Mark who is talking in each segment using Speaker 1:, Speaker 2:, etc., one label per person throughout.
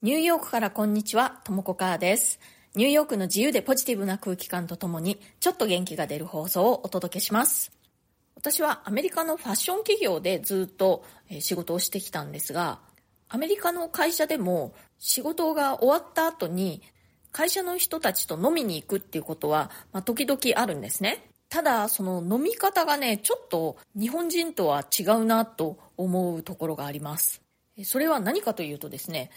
Speaker 1: ニューヨークからこんにちは、ともこかーです。ニューヨークの自由でポジティブな空気感とともに、ちょっと元気が出る放送をお届けします。私はアメリカのファッション企業でずっと仕事をしてきたんですが、アメリカの会社でも仕事が終わった後に会社の人たちと飲みに行くっていうことは、まあ、時々あるんですね。ただ、その飲み方がね、ちょっと日本人とは違うなと思うところがあります。それは何かというとですね、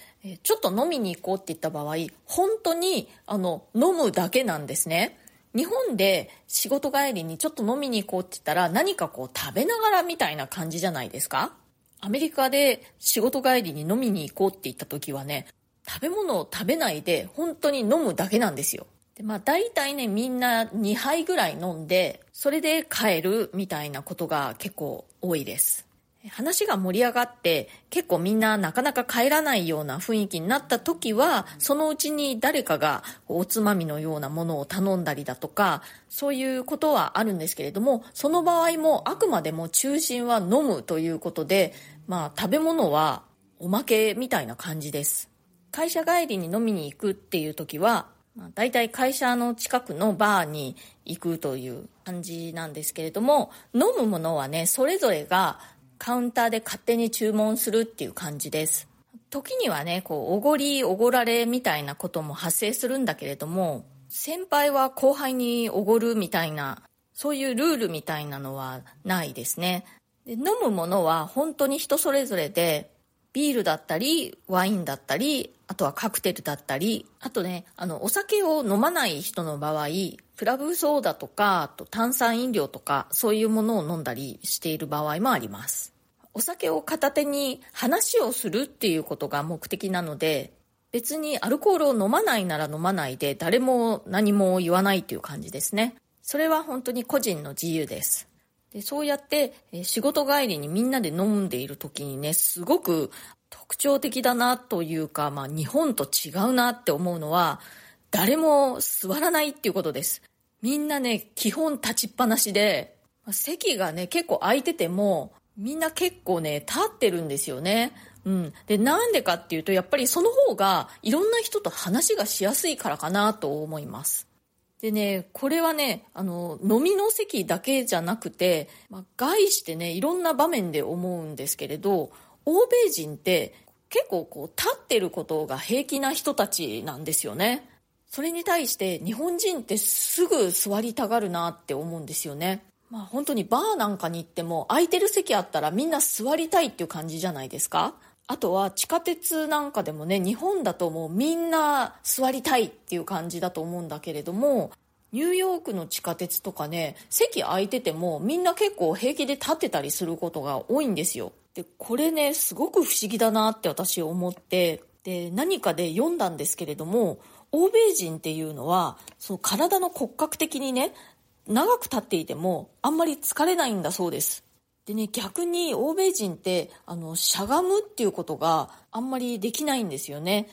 Speaker 1: ちょっと飲みに行こうって言った場合、本当にあの飲むだけなんですね。日本で仕事帰りにちょっと飲みに行こうって言ったら何かこう食べながらみたいな感じじゃないですかアメリカで仕事帰りに飲みに行こうって言った時はね、食べ物を食べないで本当に飲むだけなんですよ。でまあ大体ねみんな2杯ぐらい飲んでそれで帰るみたいなことが結構多いです。話が盛り上がって結構みんななかなか帰らないような雰囲気になった時はそのうちに誰かがおつまみのようなものを頼んだりだとかそういうことはあるんですけれどもその場合もあくまでも中心は飲むということでまあ食べ物はおまけみたいな感じです。会社帰りに飲みに行くっていう時はまあ、大体会社の近くのバーに行くという感じなんですけれども飲むものはねそれぞれがカウンターで勝手に注文するっていう感じです。時にはね、こう、おごり、おごられみたいなことも発生するんだけれども、先輩は後輩におごるみたいな、そういうルールみたいなのはないですね。で飲むものは本当に人それぞれで、ビールだったり、ワインだったり、あとはカクテルだったり、あとね、あの、お酒を飲まない人の場合、クラブソーダとか、あと炭酸飲料とか、そういうものを飲んだりしている場合もあります。お酒を片手に話をするっていうことが目的なので、別にアルコールを飲まないなら飲まないで誰も何も言わないっていう感じですね。それは本当に個人の自由です。でそうやって仕事帰りにみんなで飲んでいる時にね、すごく特徴的だなというか、まあ日本と違うなって思うのは、誰も座らないっていうことです。みんなね、基本立ちっぱなしで、席がね、結構空いてても、みんな結構ね、立ってるんですよね。うん。で、なんでかっていうと、やっぱりその方がいろんな人と話がしやすいからかなと思います。でね、これはね、あの、飲みの席だけじゃなくて、まあ、外してね、いろんな場面で思うんですけれど、欧米人って結構こう、立ってることが平気な人たちなんですよね。それに対して日本人ってすぐ座りたがるなって思うんですよね。まあ本当にバーなんかに行っても空いてる席あったらみんな座りたいっていう感じじゃないですかあとは地下鉄なんかでもね日本だともうみんな座りたいっていう感じだと思うんだけれどもニューヨークの地下鉄とかね席空いててもみんな結構平気で立ってたりすることが多いんですよでこれねすごく不思議だなって私思ってで何かで読んだんですけれども欧米人っていうのはその体の骨格的にね長く立っていてもあんまり疲れないんだそうです。でね、逆に欧米人って、あの、しゃがむっていうことがあんまりできないんですよね。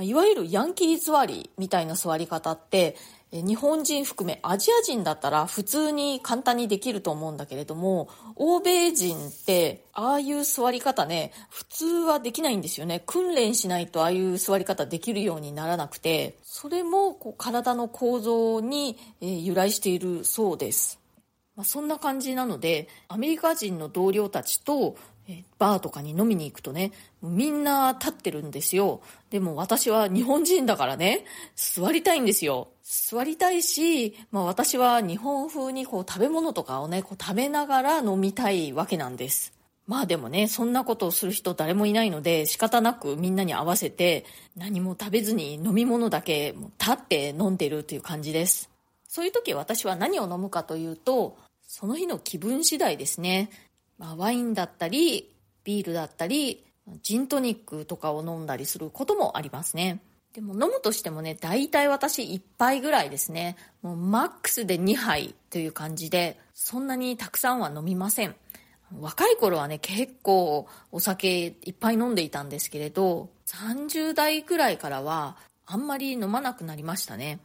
Speaker 1: いわゆるヤンキー座りみたいな座り方って、日本人含めアジア人だったら普通に簡単にできると思うんだけれども、欧米人ってああいう座り方ね、普通はできないんですよね。訓練しないとああいう座り方できるようにならなくて、それもこう体の構造に由来しているそうです。まあ、そんな感じなので、アメリカ人の同僚たちとバーとかに飲みに行くとね、みんな立ってるんですよ。でも私は日本人だからね、座りたいんですよ。座りたいし、まあ私は日本風にこう食べ物とかをね、こう食べながら飲みたいわけなんです。まあでもね、そんなことをする人誰もいないので仕方なくみんなに合わせて何も食べずに飲み物だけ立って飲んでるという感じです。そういう時私は何を飲むかというと、その日の気分次第ですね。まあ、ワインだったり、ビールだったり、ジントニックとかを飲んだりすることもありますね。でも飲むとしてもね、大体私1杯ぐらいですね。もうマックスで2杯という感じで、そんなにたくさんは飲みません。若い頃はね、結構お酒いっぱい飲んでいたんですけれど、30代くらいからはあんまり飲まなくなりましたね。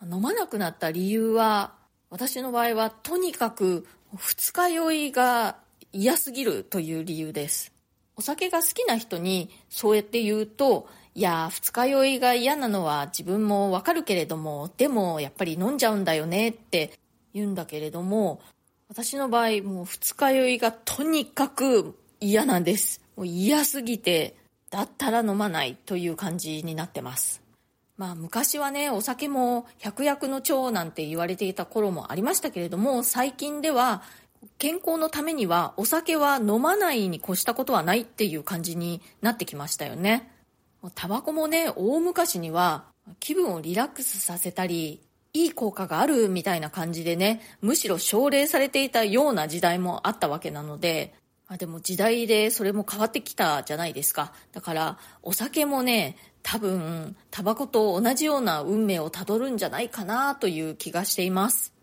Speaker 1: 飲まなくなった理由は、私の場合はとにかく二日酔いが嫌すぎるという理由です。お酒が好きな人にそうやって言うと、いや二日酔いが嫌なのは自分もわかるけれどもでもやっぱり飲んじゃうんだよねって言うんだけれども私の場合もう二日酔いがとにかく嫌なんですもう嫌すぎてだったら飲まないという感じになってますまあ昔はねお酒も百薬の長なんて言われていた頃もありましたけれども最近では健康のためにはお酒は飲まないに越したことはないっていう感じになってきましたよね。タバコもね大昔には気分をリラックスさせたりいい効果があるみたいな感じでねむしろ奨励されていたような時代もあったわけなのであ、でも時代でそれも変わってきたじゃないですか。だからお酒もね多分タバコと同じような運命をたどるんじゃないかなという気がしています。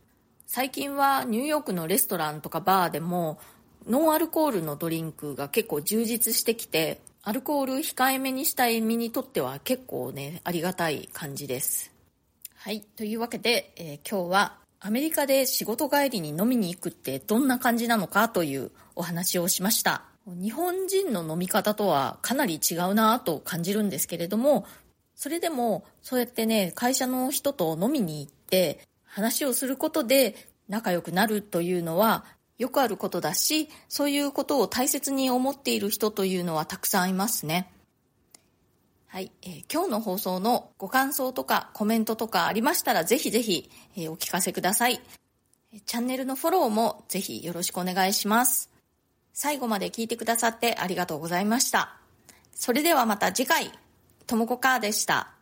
Speaker 1: 最近はニューヨークのレストランとかバーでもノンアルコールのドリンクが結構充実してきてアルコール控えめにしたい身にとっては結構ねありがたい感じです。はいというわけで、えー、今日はアメリカで仕事帰りに飲みに行くってどんな感じなのかというお話をしました。日本人の飲み方とはかなり違うなと感じるんですけれどもそれでもそうやってね会社の人と飲みに行って話をすることで仲良くなるというのはよくあることだしそういうことを大切に思っている人というのはたくさんいますねはい、えー、今日の放送のご感想とかコメントとかありましたらぜひぜひ、えー、お聞かせください。チャンネルのフォローもぜひよろしくお願いします。最後まで聞いてくださってありがとうございました。それではまた次回、ともこかーでした。